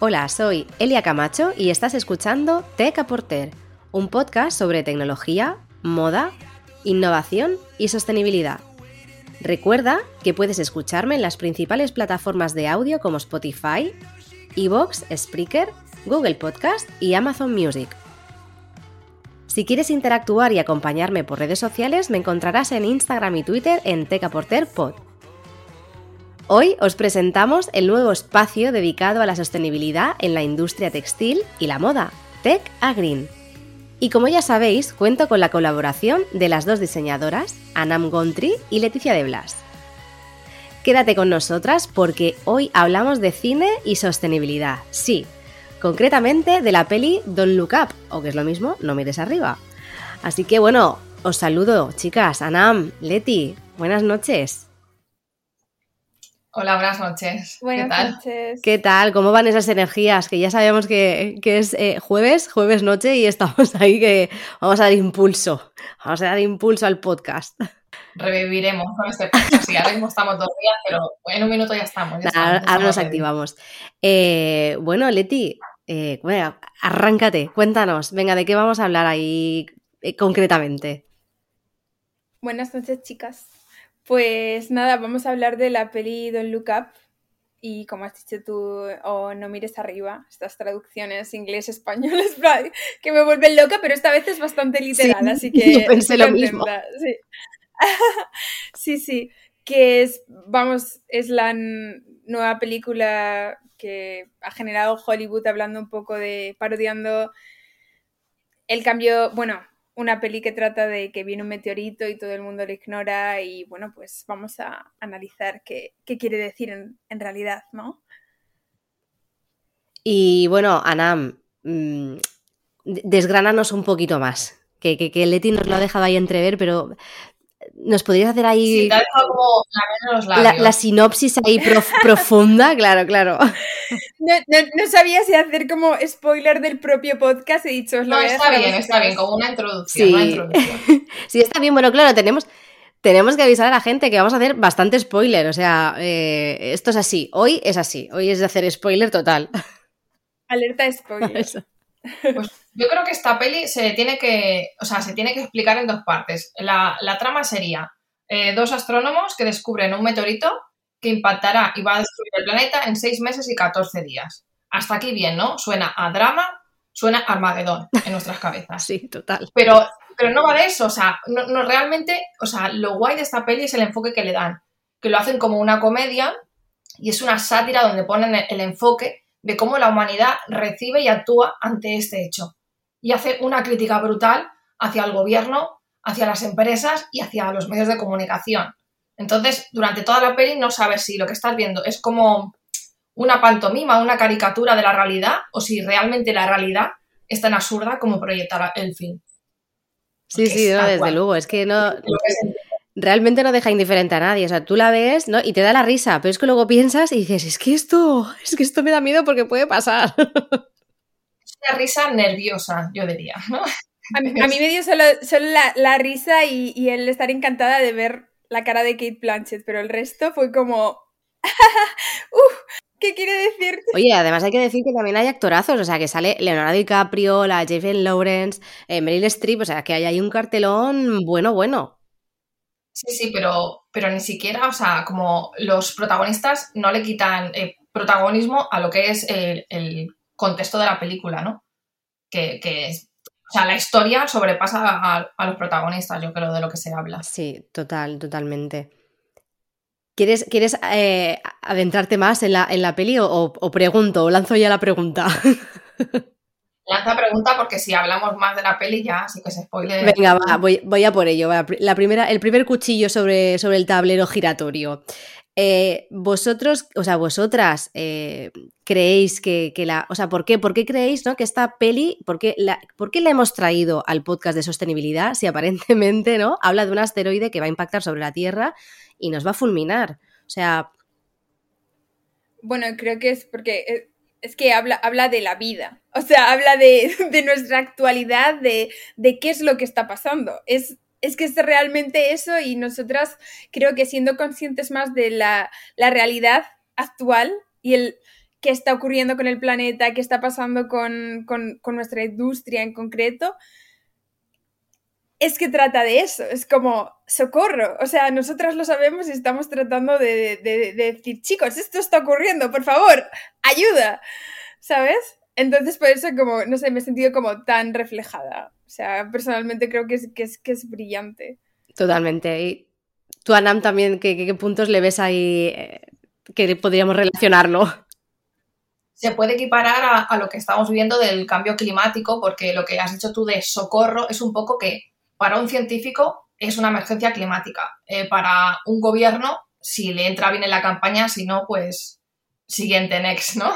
Hola, soy Elia Camacho y estás escuchando Tech Porter, un podcast sobre tecnología, moda, innovación y sostenibilidad. Recuerda que puedes escucharme en las principales plataformas de audio como Spotify, Evox, Spreaker, Google Podcast y Amazon Music. Si quieres interactuar y acompañarme por redes sociales, me encontrarás en Instagram y Twitter en TecaPorterPod. Hoy os presentamos el nuevo espacio dedicado a la sostenibilidad en la industria textil y la moda, Tech a Green. Y como ya sabéis, cuento con la colaboración de las dos diseñadoras, Anam Gontri y Leticia de Blas. Quédate con nosotras porque hoy hablamos de cine y sostenibilidad. Sí, concretamente de la peli Don't Look Up, o que es lo mismo, No mires arriba. Así que bueno, os saludo, chicas, Anam, Leti, buenas noches. Hola, buenas noches. Buenas ¿Qué tal? noches. ¿Qué tal? ¿Cómo van esas energías? Que ya sabemos que, que es eh, jueves, jueves noche y estamos ahí que vamos a dar impulso. Vamos a dar impulso al podcast. Reviviremos con este podcast. Sí, ahora mismo estamos dos días, pero en un minuto ya estamos. ya Ahora, estamos, ya ahora nos activamos. Eh, bueno, Leti, eh, bueno, arráncate, cuéntanos. Venga, ¿de qué vamos a hablar ahí eh, concretamente? Buenas noches, chicas. Pues nada, vamos a hablar de la peli Don't Look Up. Y como has dicho tú, o No mires arriba, estas traducciones inglés-españoles que me vuelven loca, pero esta vez es bastante literal, Sí, así que yo pensé lo mismo. Sí. sí, sí, que es, vamos, es la nueva película que ha generado Hollywood hablando un poco de, parodiando el cambio, bueno, una peli que trata de que viene un meteorito y todo el mundo lo ignora y bueno, pues vamos a analizar qué, qué quiere decir en, realidad, ¿no? Y bueno, Anam, mm, de- desgránanos un poquito más. Que, que, que Leti nos lo ha dejado ahí entrever, pero ¿nos podrías hacer ahí Sí, dejado como la los sinopsis ahí prof- profunda? Claro, claro. No, no- no sabía si hacer como spoiler del propio podcast, he dicho, os lo No, está bien, está bien, como una introducción. Una Sí. introducción. Sí, está bien. Bueno, claro, tenemos, tenemos que avisar a la gente que vamos a hacer bastante spoiler. O sea, eh, esto es así. Hoy es así. Hoy es de hacer spoiler total. Alerta spoiler. Eso. Pues yo creo que esta peli se tiene que, o sea, se tiene que explicar en dos partes. La, la trama sería eh, dos astrónomos que descubren un meteorito que impactará y va a destruir el planeta en seis meses y 14 días. Hasta aquí bien, ¿no? Suena a drama, suena a Armagedón en nuestras cabezas. Sí, total. Pero, pero no va de eso, o sea, no, no realmente, o sea, lo guay de esta peli es el enfoque que le dan, que lo hacen como una comedia y es una sátira donde ponen el, el enfoque de cómo la humanidad recibe y actúa ante este hecho. Y hace una crítica brutal hacia el gobierno, hacia las empresas y hacia los medios de comunicación. Entonces, durante toda la peli no sabes si lo que estás viendo es como una pantomima, una caricatura de la realidad, o si realmente la realidad es tan absurda como proyectar el film. Sí, Porque sí, no, desde cual. luego. Es que no, Lo que es- realmente no deja indiferente a nadie. O sea, tú la ves ¿no? y te da la risa, pero es que luego piensas y dices, es que esto, es que esto me da miedo porque puede pasar. una risa nerviosa, yo diría, ¿no? A mí, a mí me dio solo, solo la, la risa y, y el estar encantada de ver la cara de Kate Blanchett, pero el resto fue como... Uf, ¿Qué quiere decir? Oye, además hay que decir que también hay actorazos, o sea, que sale Leonardo DiCaprio, la Jennifer Lawrence, eh, Meryl Streep, o sea, que hay ahí un cartelón bueno, bueno. Sí, sí, pero, pero ni siquiera, o sea, como los protagonistas no le quitan eh, protagonismo a lo que es el, contexto de la película, ¿no? Que, que es, o sea, la historia sobrepasa a, a los protagonistas, yo creo, de lo que se habla. Sí, total, totalmente. ¿Quieres, quieres eh, adentrarte más en la, en la peli o, o- o pregunto, o lanzo ya la pregunta? Lanza pregunta porque si hablamos más de la peli ya sí que se spoile. Venga, va, voy, voy a por ello. va. La primera, el primer cuchillo sobre, sobre el tablero giratorio. Eh, vosotros, o sea, vosotras eh, creéis que, que la. O sea, ¿por qué? ¿Por qué creéis ¿no? que esta peli, por qué, la, por qué la hemos traído al podcast de sostenibilidad si aparentemente ¿no? habla de un asteroide que va a impactar sobre la Tierra y nos va a fulminar? O sea, Bueno, creo que es porque eh, es que habla, habla de la vida, o sea, habla de, de nuestra actualidad, de, de qué es lo que está pasando. Es, es que es realmente eso y nosotras creo que siendo conscientes más de la, la realidad actual y el qué está ocurriendo con el planeta, qué está pasando con, nuestra industria en concreto, es que trata de eso, es como socorro, o sea, nosotras lo sabemos y estamos tratando de, de, decir, chicos, esto está ocurriendo, por favor, ayuda, ¿sabes? Entonces, por eso, como, no sé, me he sentido como tan reflejada. O sea, personalmente creo que es, que es, que es brillante. Totalmente. Y tú, Anam, también, ¿qué, qué puntos le ves ahí eh, que podríamos relacionarlo? Se puede equiparar a, lo que estamos viendo del cambio climático, porque lo que has dicho tú de socorro es un poco que para un científico es una emergencia climática. Eh, para un gobierno, si le entra bien en la campaña, si no, pues siguiente next, ¿no?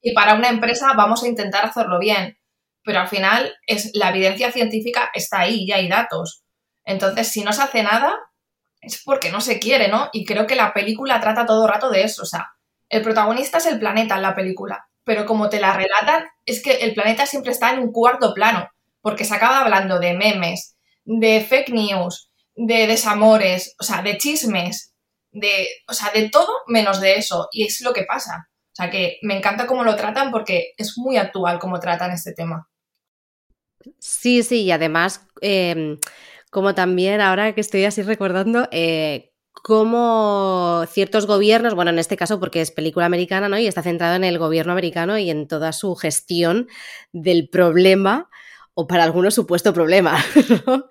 Y para una empresa vamos a intentar hacerlo bien, pero al final es la evidencia científica está ahí, ya hay datos. Entonces, si no se hace nada, es porque no se quiere, ¿no? Y creo que la película trata todo rato de eso. O sea, el protagonista es el planeta en la película, pero como te la relatan, es que el planeta siempre está en un cuarto plano, porque se acaba hablando de memes, de fake news, de desamores, o sea, de chismes, de, o sea, de todo menos de eso. Y es lo que pasa. O sea, que me encanta cómo lo tratan porque es muy actual cómo tratan este tema. Sí, sí, y además, em, como también ahora que estoy así recordando, eh, cómo ciertos gobiernos, bueno, en este caso porque es película americana, ¿no? Y está centrado en el gobierno americano y en toda su gestión del problema, o para algunos supuesto problema.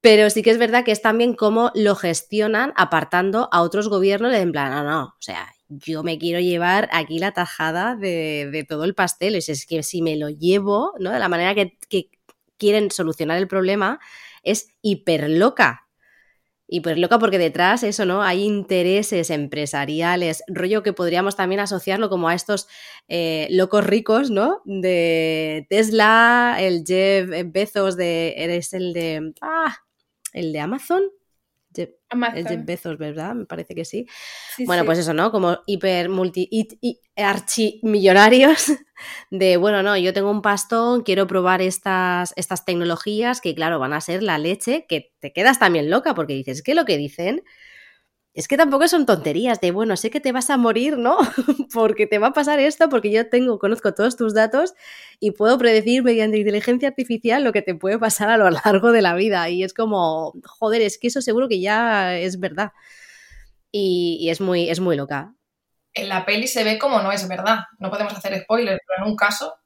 Pero sí que es verdad que es también cómo lo gestionan apartando a otros gobiernos en plan, no, no, o sea, yo me quiero llevar aquí la tajada de, todo el pastel. Es, que si me lo llevo, ¿no? De la manera que, que quieren solucionar el problema, es hiper loca. Hiper loca porque detrás eso, ¿no? Hay intereses empresariales, rollo que podríamos también asociarlo como a estos eh, locos ricos, ¿no? De Tesla, el Jeff Bezos de. Eres el de. Ah, el de Amazon. Jeff, Amazon. Bezos, ¿verdad? Me parece que sí. bueno, pues eso, ¿no? Como hiper multi y, archimillonarios de, bueno, no, yo tengo un pastón, quiero probar estas, estas tecnologías que, claro, van a ser la leche, que te quedas también loca porque dices, que lo que dicen es que tampoco son tonterías de, bueno, sé que te vas a morir, ¿no? porque te va a pasar esto, porque yo tengo, conozco todos tus datos y puedo predecir mediante inteligencia artificial lo que te puede pasar a lo largo de la vida. Y es como, joder, es que eso seguro que ya es verdad. Y, es, muy, es muy loca. En la peli se ve como no es verdad. No podemos hacer spoilers, pero en un caso,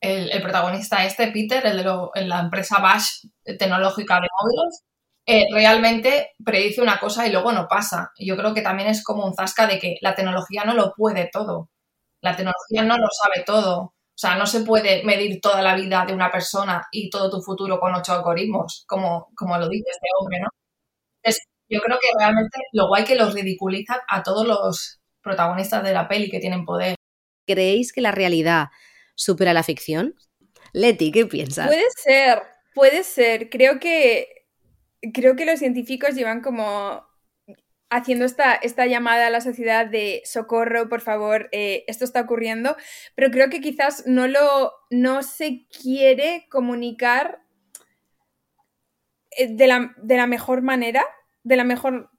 el, protagonista este, Peter, el de la empresa Bash tecnológica de móviles, eh, realmente predice una cosa y luego no pasa. Yo creo que también es como un zasca de que la tecnología no lo puede todo. La tecnología no lo sabe todo. O sea, no se puede medir toda la vida de una persona y todo tu futuro con ocho algoritmos, como, como lo dice este hombre, ¿no? Entonces, yo creo que realmente lo guay que los ridiculiza a todos los protagonistas de la peli que tienen poder. ¿Creéis que la realidad supera la ficción? Leti, ¿qué piensas? Puede ser, puede ser. Creo que creo que los científicos llevan como haciendo esta, esta llamada a la sociedad de socorro, por favor, eh, esto está ocurriendo, pero creo que quizás no lo no se quiere comunicar eh, de la, de la mejor manera, de la mejor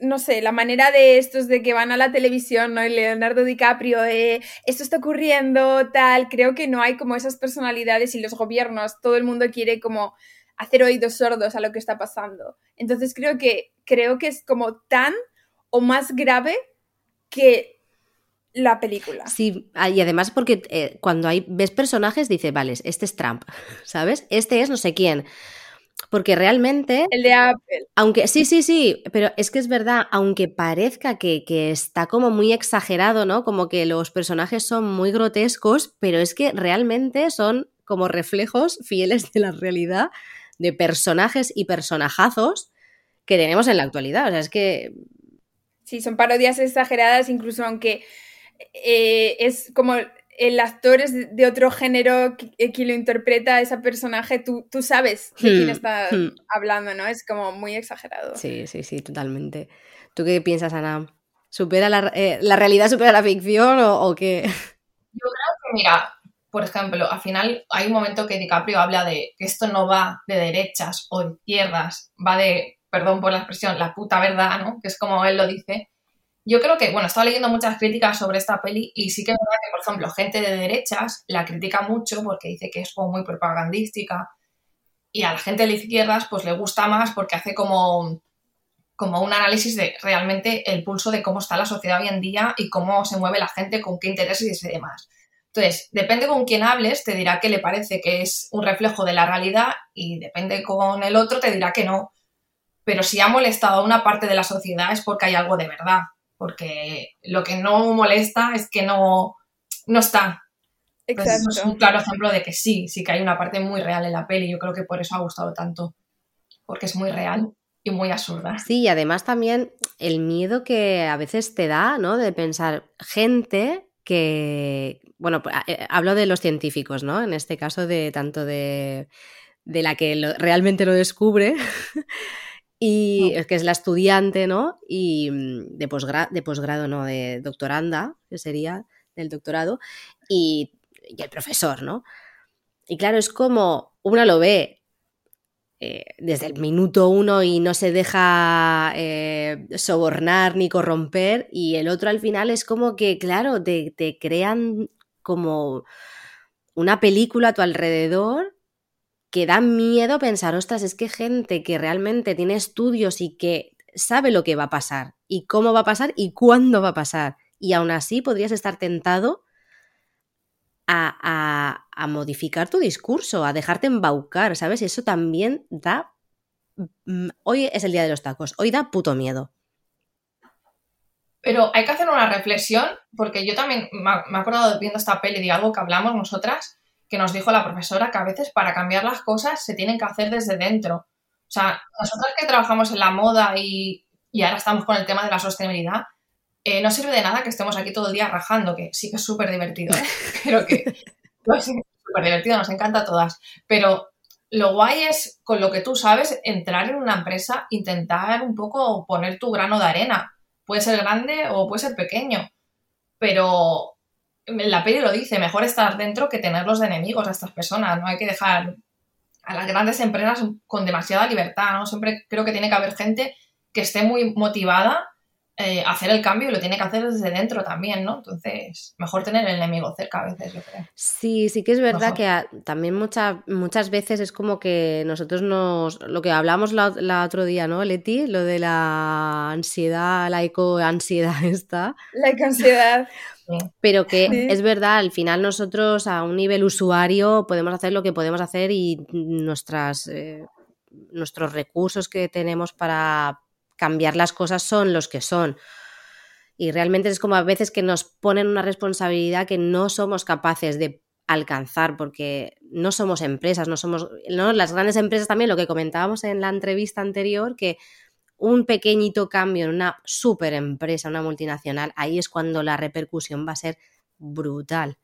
no sé, la manera de estos de que van a la televisión, ¿no? Y Leonardo DiCaprio, eh, esto está ocurriendo, tal, creo que no hay como esas personalidades y los gobiernos, todo el mundo quiere como hacer oídos sordos a lo que está pasando. Entonces creo que, creo que es como tan o más grave que la película. Sí, ah, y además porque eh, cuando hay, ves personajes, dices, vale, este es Trump, ¿sabes? Este es no sé quién. Porque realmente. El de Apple. Aunque, sí, sí, sí, pero es que es verdad, aunque parezca que, que, está como muy exagerado, ¿no? Como que los personajes son muy grotescos, pero es que realmente son como reflejos fieles de la realidad de personajes y personajazos que tenemos en la actualidad. O sea, es que. Sí, son parodias exageradas, incluso aunque eh, es como el actor es de otro género que, lo interpreta a ese personaje, tú, tú sabes de quién hmm, está hmm. hablando, ¿no? Es como muy exagerado. Sí, sí, sí, totalmente. ¿Tú qué piensas, Ana? ¿Supera la, eh, realidad supera la ficción o, o qué? Yo creo que, mira, por ejemplo, al final hay un momento que DiCaprio habla de que esto no va de derechas o izquierdas, va de, perdón por la expresión, la puta verdad, ¿no? Que es como él lo dice. yo creo que, bueno, he estado leyendo muchas críticas sobre esta peli y sí que es verdad que, por ejemplo, gente de derechas la critica mucho porque dice que es como muy propagandística y a la gente de izquierdas pues le gusta más porque hace como, como un análisis de realmente el pulso de cómo está la sociedad hoy en día y cómo se mueve la gente, con qué intereses y demás. Entonces, depende con quién hables, te dirá que le parece que es un reflejo de la realidad y depende con el otro, te dirá que no. Pero si ha molestado a una parte de la sociedad es porque hay algo de verdad porque lo que no molesta es que no, no está. Exacto. es un claro ejemplo de que sí, sí que hay una parte muy real en la peli. Yo creo que por eso ha gustado tanto, porque es muy real y muy absurda. Sí, y además también el miedo que a veces te da, ¿no? De pensar gente que, bueno, eh, hablo de los científicos, ¿no? En este caso de tanto de, de la que realmente lo descubre y que es la estudiante, ¿no? Y mm, de, de posgrado, no, de doctoranda, que sería del doctorado, y, el profesor, ¿no? Y claro, es como uno lo ve eh, desde el minuto uno y no se deja eh, sobornar ni corromper, y el otro al final es como que, claro, te, te crean como una película a tu alrededor que da miedo pensar, ostras, es que gente que realmente tiene estudios y que sabe lo que va a pasar y cómo va a pasar y cuándo va a pasar. Y aún así podrías estar tentado a, modificar tu discurso, a dejarte embaucar, ¿sabes? Y eso también da... Mm, hoy es el día de los tacos, hoy da puto miedo. Pero hay que hacer una reflexión, porque yo también me he acordado viendo esta peli de algo que hablamos nosotras, que nos dijo la profesora que a veces para cambiar las cosas se tienen que hacer desde dentro. O sea, nosotros que trabajamos en la moda y, ahora estamos con el tema de la sostenibilidad, eh, no sirve de nada que estemos aquí todo el día rajando, que sí que es súper divertido, ¿eh? pero que es súper divertido, nos encanta a todas. Pero lo guay es, con lo que tú sabes, entrar en una empresa, intentar un poco poner tu grano de arena. Puede ser grande o puede ser pequeño, pero la peli lo dice, mejor estar dentro que tenerlos de enemigos a estas personas, no hay que dejar a las grandes empresas con demasiada libertad, ¿no? Siempre creo que tiene que haber gente que esté muy motivada eh, hacer el cambio y lo tiene que hacer desde dentro también, ¿no? Entonces, mejor tener el enemigo cerca a veces, yo creo. Sí, sí que es verdad que también muchas muchas veces es como que nosotros nos... Lo que hablamos la, otro día, ¿no, Leti? Lo de la ansiedad, la eco-ansiedad esta. La eco-ansiedad. Pero que es verdad, al final nosotros a un nivel usuario podemos hacer lo que podemos hacer y nuestras, eh, nuestros recursos que tenemos para cambiar las cosas son los que son. Y realmente es como a veces que nos ponen una responsabilidad que no somos capaces de alcanzar porque no somos empresas, no somos, ¿no? Las grandes empresas también, lo que comentábamos en la entrevista anterior, que un pequeñito cambio en una super empresa, una multinacional, ahí es cuando la repercusión va a ser brutal.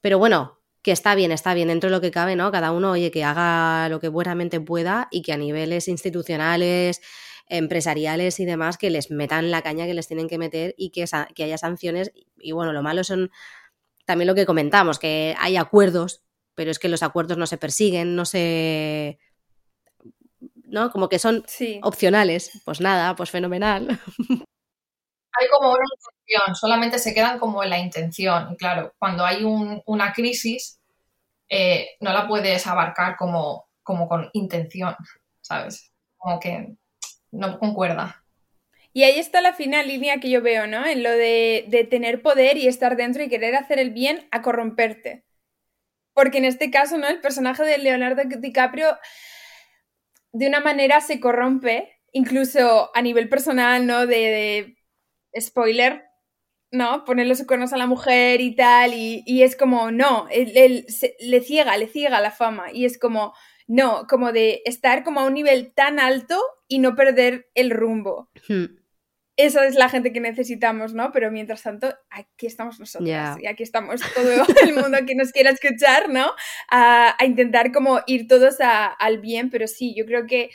Pero bueno, que está bien, está bien dentro de lo que cabe, ¿no? Cada uno, oye, que haga lo que buenamente pueda y que a niveles institucionales, empresariales y demás, que les metan la caña que les tienen que meter y que, que haya sanciones. Y bueno, lo malo son también lo que comentamos, que hay acuerdos, pero es que los acuerdos no se persiguen, no se ¿no? Como que son opcionales. Pues nada, pues fenomenal. Hay como una intención, solamente se quedan como en la intención. Y claro, cuando hay una crisis, eh, no la puedes abarcar como, como con intención, ¿sabes? Como que no concuerda. Y ahí está la final línea que yo veo, ¿no? En lo de, de, tener poder y estar dentro y querer hacer el bien a corromperte. Porque en este caso, ¿no? El personaje de Leonardo DiCaprio de una manera se corrompe, incluso a nivel personal, ¿no? De, spoiler, ¿no? Ponerle los cuernos a la mujer y tal, y, es como, no, él, le ciega, le ciega la fama, y es como, no, como de estar como a un nivel tan alto y no perder el rumbo. Hmm esa es la gente que necesitamos, ¿no? Pero mientras tanto, aquí estamos nosotros y aquí estamos todo el mundo que nos quiera escuchar, ¿no? A, intentar como ir todos al bien, pero sí, yo creo que,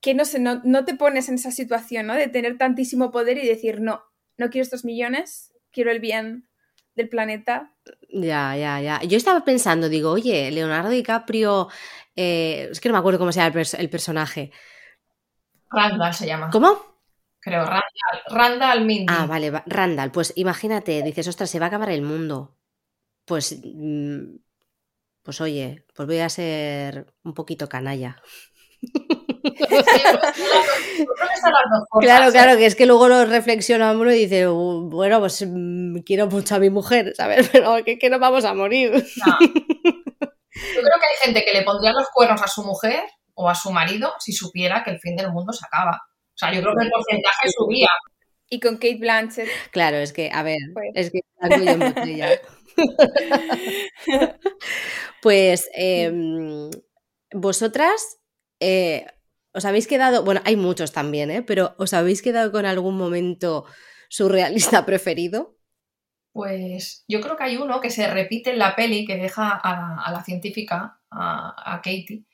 que no sé, no, no, te pones en esa situación, ¿no? De tener tantísimo poder y decir, no, no quiero estos millones, quiero el bien del planeta. Ya, ya, ya. Yo estaba pensando, digo, oye, Leonardo DiCaprio, eh, es que no me acuerdo cómo se llama el, el personaje. Randall se llama. ¿Cómo? creo. Randall, Randall Mindy. Ah, vale, va- Randall. Pues imagínate, dices, ostras, se va a acabar el mundo. Pues, mm, pues oye, pues voy a ser un poquito canalla. Claro, claro, que es que luego lo reflexiona uno y dice, "Uh, bueno, pues mm, quiero mucho a mi mujer, ¿sabes? Pero que, que no vamos a morir. No. Yo creo que hay gente que le pondría los cuernos a su mujer o a su marido si supiera que el fin del mundo se acaba. O sea, yo creo que el porcentaje subía. Y con Kate Blanchett. Claro, es que, a ver, Pues. es que. Pues em, vosotras eh, os habéis quedado, bueno, hay muchos también, ¿eh? Pero ¿os habéis quedado con algún momento surrealista preferido? Pues yo creo que hay uno que se repite en la peli que deja a, la científica, a, Katie,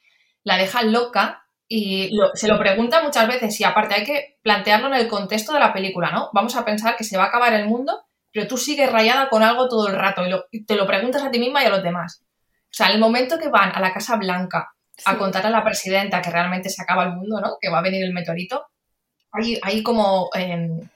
la deja loca y se lo pregunta muchas veces y aparte hay que plantearlo en el contexto de la película, ¿no? Vamos a pensar que se va a acabar el mundo, pero tú sigues rayada con algo todo el rato y, lo- y te lo preguntas a ti misma y a los demás. O sea, en el momento que van a la Casa Blanca a contar a la presidenta que realmente se acaba el mundo, ¿no? Que va a venir el meteorito, hay, como em,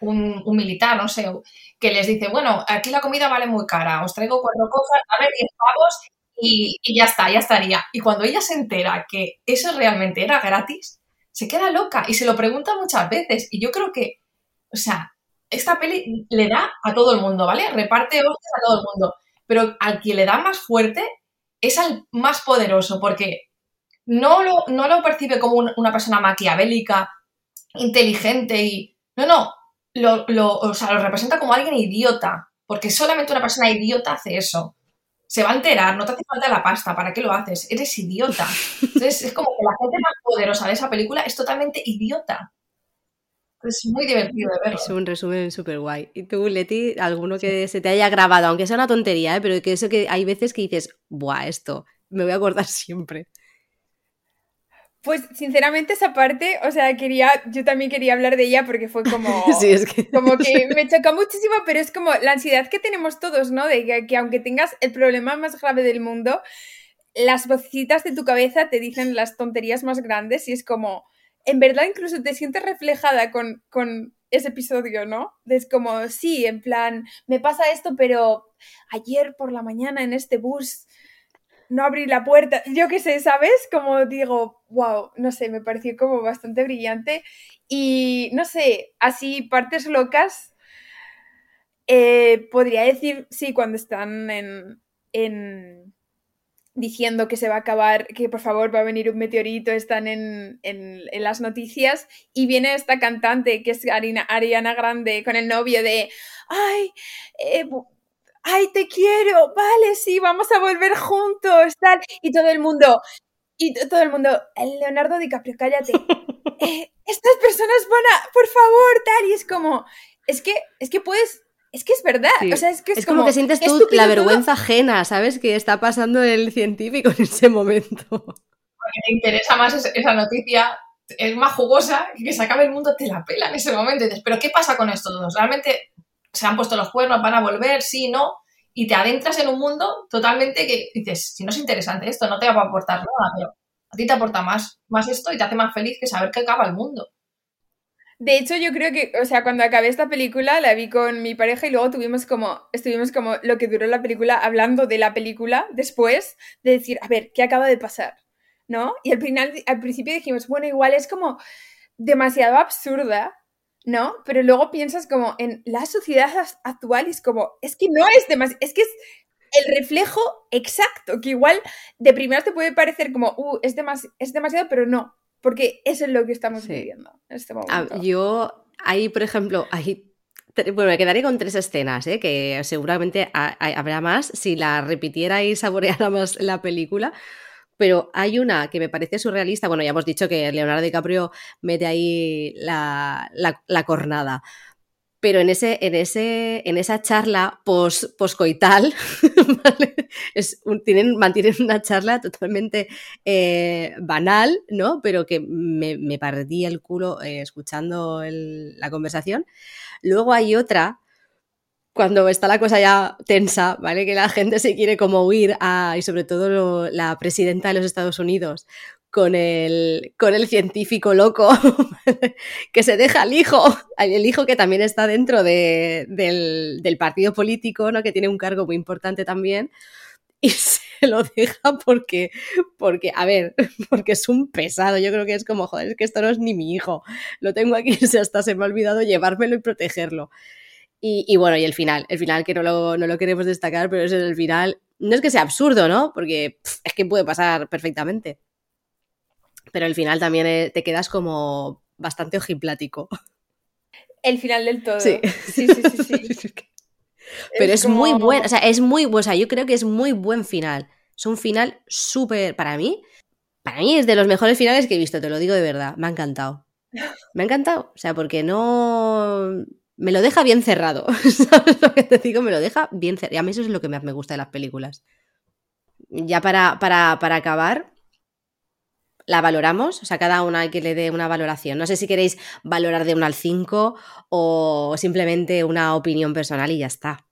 un, militar, no sé, que les dice, bueno, aquí la comida vale muy cara, os traigo cuatro cosas, dame 10 pavos y, ya está, ya estaría. Y cuando ella se entera que eso realmente era gratis, se queda loca y se lo pregunta muchas veces. Y yo creo que, o sea, esta peli le da a todo el mundo, ¿vale? Reparte a todo el mundo. Pero al que le da más fuerte es al más poderoso, porque no lo, no lo percibe como un- una persona maquiavélica, inteligente y... No, no, lo, lo- o sea, lo representa como alguien idiota, porque solamente una persona idiota hace eso. Se va a enterar, no te hace falta la pasta, ¿para qué lo haces? Eres idiota. Entonces es como que la gente más poderosa de esa película es totalmente idiota. Es muy divertido de verlo. Es un resumen súper guay. ¿Y tú, Leti, alguno que se te haya grabado, aunque sea una tontería, ¿eh? pero que eso que hay veces que dices, buah, esto, me voy a acordar siempre. Pues sinceramente esa parte, o sea, quería, yo también quería hablar de ella porque fue como, Sí, es que... como que me chocó muchísimo, pero es como la ansiedad que tenemos todos, ¿no? De que, que aunque tengas el problema más grave del mundo, las vocecitas de tu cabeza te dicen las tonterías más grandes y es como, en verdad incluso te sientes reflejada con, con ese episodio, ¿no? Es como, sí, en plan, me pasa esto, pero ayer por la mañana en este bus no abrí la puerta, yo qué sé, ¿sabes? Como digo, wow, no sé, me pareció como bastante brillante y no sé, así partes locas, eh, podría decir, sí, cuando están en, en diciendo que se va a acabar, que por favor va a venir un meteorito, están en, en, en las noticias y viene esta cantante que es Arina, Ariana Grande con el novio de, ay, eh, ay, te quiero, vale, sí, vamos a volver juntos, tal, y todo el mundo, y todo el mundo, Leonardo DiCaprio, cállate, eh, estas personas van a, por favor, tal, y es como, es que, es que puedes, es que es verdad, Sí. o sea, es que es, Es como, que sientes tú la todo. vergüenza ajena, ¿sabes? Que está pasando el científico en ese momento. Porque te interesa más es- esa noticia, es más jugosa, que se acabe el mundo te la pela en ese momento. Y dices, pero ¿qué pasa con estos dos? ¿Realmente se han puesto los cuernos, van a volver? Sí, no. Y te adentras en un mundo totalmente que dices, si no es interesante esto, no te va a aportar nada, pero a ti te aporta más, más esto y te hace más feliz que saber que acaba el mundo. De hecho, yo creo que, o sea, cuando acabé esta película, la vi con mi pareja y luego tuvimos como, estuvimos como lo que duró la película, hablando de la película después, de decir, a ver, ¿qué acaba de pasar? ¿No? Y al final, al principio dijimos, bueno, igual es como demasiado absurda, ¿no? Pero luego piensas como en la sociedad actual y es como, es que no es demasiado, es que es el reflejo exacto, que igual de primeras te puede parecer como, uh, es, demas- es demasiado, pero no, porque eso es lo que estamos Sí. viviendo en este Ah, momento. yo, ahí, por ejemplo, ahí, bueno, me quedaré con tres escenas, ¿eh? que seguramente ha- ha- habrá más si la repitiera y saboreara más la película. Pero hay una que me parece surrealista. Bueno, ya hemos dicho que Leonardo DiCaprio mete ahí la, la- la cornada. Pero en, ese, en, ese, en esa charla pos, poscoital, ¿vale? tienen, mantienen una charla totalmente eh, banal, ¿no? Pero que me, me partí el culo eh, escuchando la conversación. Luego hay otra, cuando está la cosa ya tensa, ¿vale? Que la gente se quiere como huir a, y sobre todo la presidenta de los Estados Unidos, con el, con el científico loco que se deja al hijo, el hijo que también está dentro de, del, del, partido político, ¿no? que tiene un cargo muy importante también, y se lo deja porque, porque, a ver, porque es un pesado. Yo creo que es como, joder, es que esto no es ni mi hijo. Lo tengo aquí, hasta se me ha olvidado llevármelo y protegerlo. Y, bueno, y el final, el final que no lo, no lo queremos destacar, pero es el final, no es que sea absurdo, ¿no? Porque es que puede pasar perfectamente pero al final también eh, te quedas como bastante ojiplático. El final del todo. Sí, sí, sí, sí. sí. pero es, es como... muy bueno, o sea, es muy, o sea, yo creo que es muy buen final. Es un final súper, para mí, para mí es de los mejores finales que he visto, te lo digo de verdad, me ha encantado. Me ha encantado, o sea, porque no... Me lo deja bien cerrado, ¿sabes lo que te digo? Me lo deja bien cerrado. Y a mí eso es lo que más me gusta de las películas. Ya para, para, para acabar, la valoramos, o sea, cada una hay que le dé una valoración. No sé si queréis valorar de 1 al 5 o simplemente una opinión personal y ya está.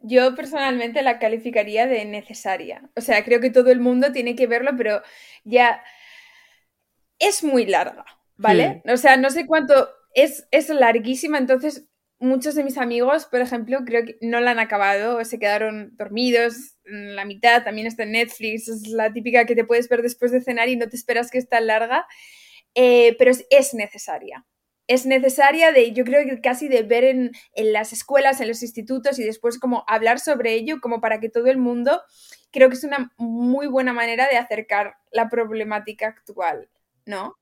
Yo personalmente la calificaría de necesaria. O sea, creo que todo el mundo tiene que verlo, pero ya es muy larga, ¿vale? Hmm. O sea, no sé cuánto, es, es larguísima, entonces muchos de mis amigos, por ejemplo, creo que no la han acabado, se quedaron dormidos en la mitad, también está en Netflix, es la típica que te puedes ver después de cenar y no te esperas que es tan larga, eh, pero es, es, necesaria. Es necesaria de, yo creo que casi de ver en, en, las escuelas, en los institutos y después como hablar sobre ello, como para que todo el mundo, creo que es una muy buena manera de acercar la problemática actual, ¿no?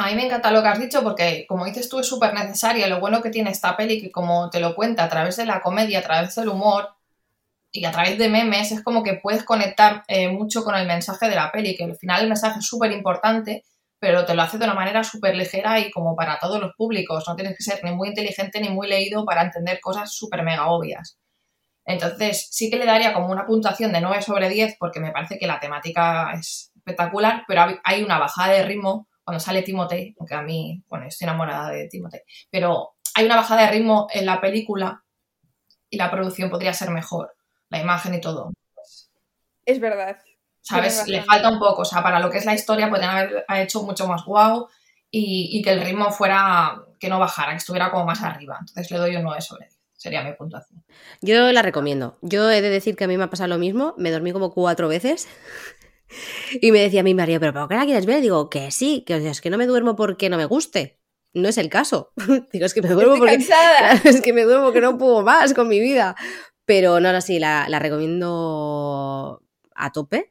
A mí me encanta lo que has dicho porque, como dices tú, es súper necesaria. Lo bueno que tiene esta peli, que como te lo cuenta a través de la comedia, a través del humor y a través de memes, es como que puedes conectar eh, mucho con el mensaje de la peli, que al final el mensaje es súper importante, pero te lo hace de una manera súper ligera y como para todos los públicos. No tienes que ser ni muy inteligente ni muy leído para entender cosas súper mega obvias. Entonces, sí que le daría como una puntuación de 9 sobre 10 porque me parece que la temática es espectacular, pero hay una bajada de ritmo cuando sale Timothy, aunque a mí, bueno, estoy enamorada de Timothy, pero hay una bajada de ritmo en la película y la producción podría ser mejor, la imagen y todo. Es verdad. ¿Sabes? Le falta un poco, o sea, para lo que es la historia podrían haber hecho mucho más guau y, y, que el ritmo fuera, que no bajara, que estuviera como más arriba. Entonces le doy un 9 sobre 10. Sería mi puntuación. Yo la recomiendo. Yo he de decir que a mí me ha pasado lo mismo. Me dormí como cuatro veces y me decía mi marido, ¿pero por qué la quieres ver? Y digo, que sí, que es que no me duermo porque no me guste. No es el caso. digo, es que me duermo porque. es que me duermo que no puedo más con mi vida. Pero no, no, sí, la, la recomiendo a tope.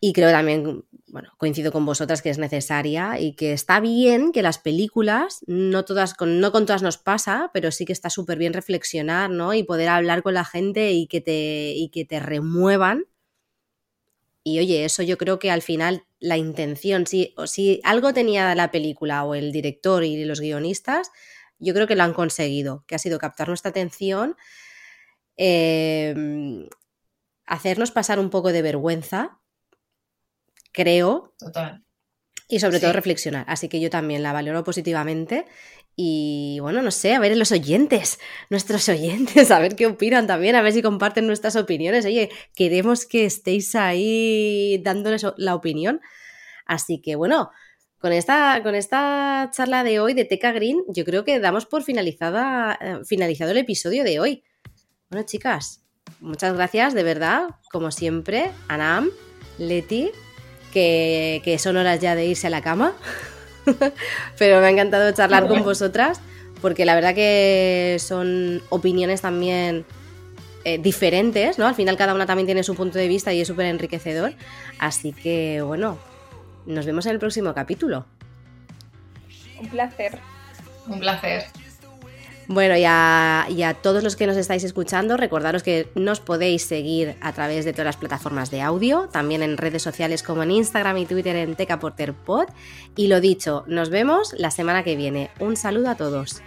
Y creo también, bueno, coincido con vosotras que es necesaria y que está bien que las películas, no todas, con, no con todas nos pasa, pero sí que está súper bien reflexionar, ¿no? Y poder hablar con la gente y que te, y que te remuevan y oye, eso yo creo que al final la intención, si, si algo tenía la película o el director y los guionistas, yo creo que lo han conseguido, que ha sido captar nuestra atención, eh, hacernos pasar un poco de vergüenza, creo. Total. Y sobre sí. todo reflexionar. Así que yo también la valoro positivamente y bueno, no sé, a ver los oyentes, nuestros oyentes, a ver qué opinan también, a ver si comparten nuestras opiniones. Oye, queremos que estéis ahí dándoles la opinión. Así que bueno, con esta, con esta charla de hoy de Teca Green, yo creo que damos por finalizada, eh, finalizado el episodio de hoy. Bueno, chicas, muchas gracias, de verdad, como siempre, Anam, Leti, que, que son horas ya de irse a la cama. Pero me ha encantado charlar con vosotras porque la verdad que son opiniones también eh, diferentes, ¿no? Al final cada una también tiene su punto de vista y es súper enriquecedor. Así que bueno, nos vemos en el próximo capítulo. Un placer. Un placer. Bueno, y a, todos los que nos estáis escuchando, recordaros que nos podéis seguir a través de todas las plataformas de audio, también en redes sociales como en Instagram y Twitter en TecaPorterPod. Y lo dicho, nos vemos la semana que viene. Un saludo a todos.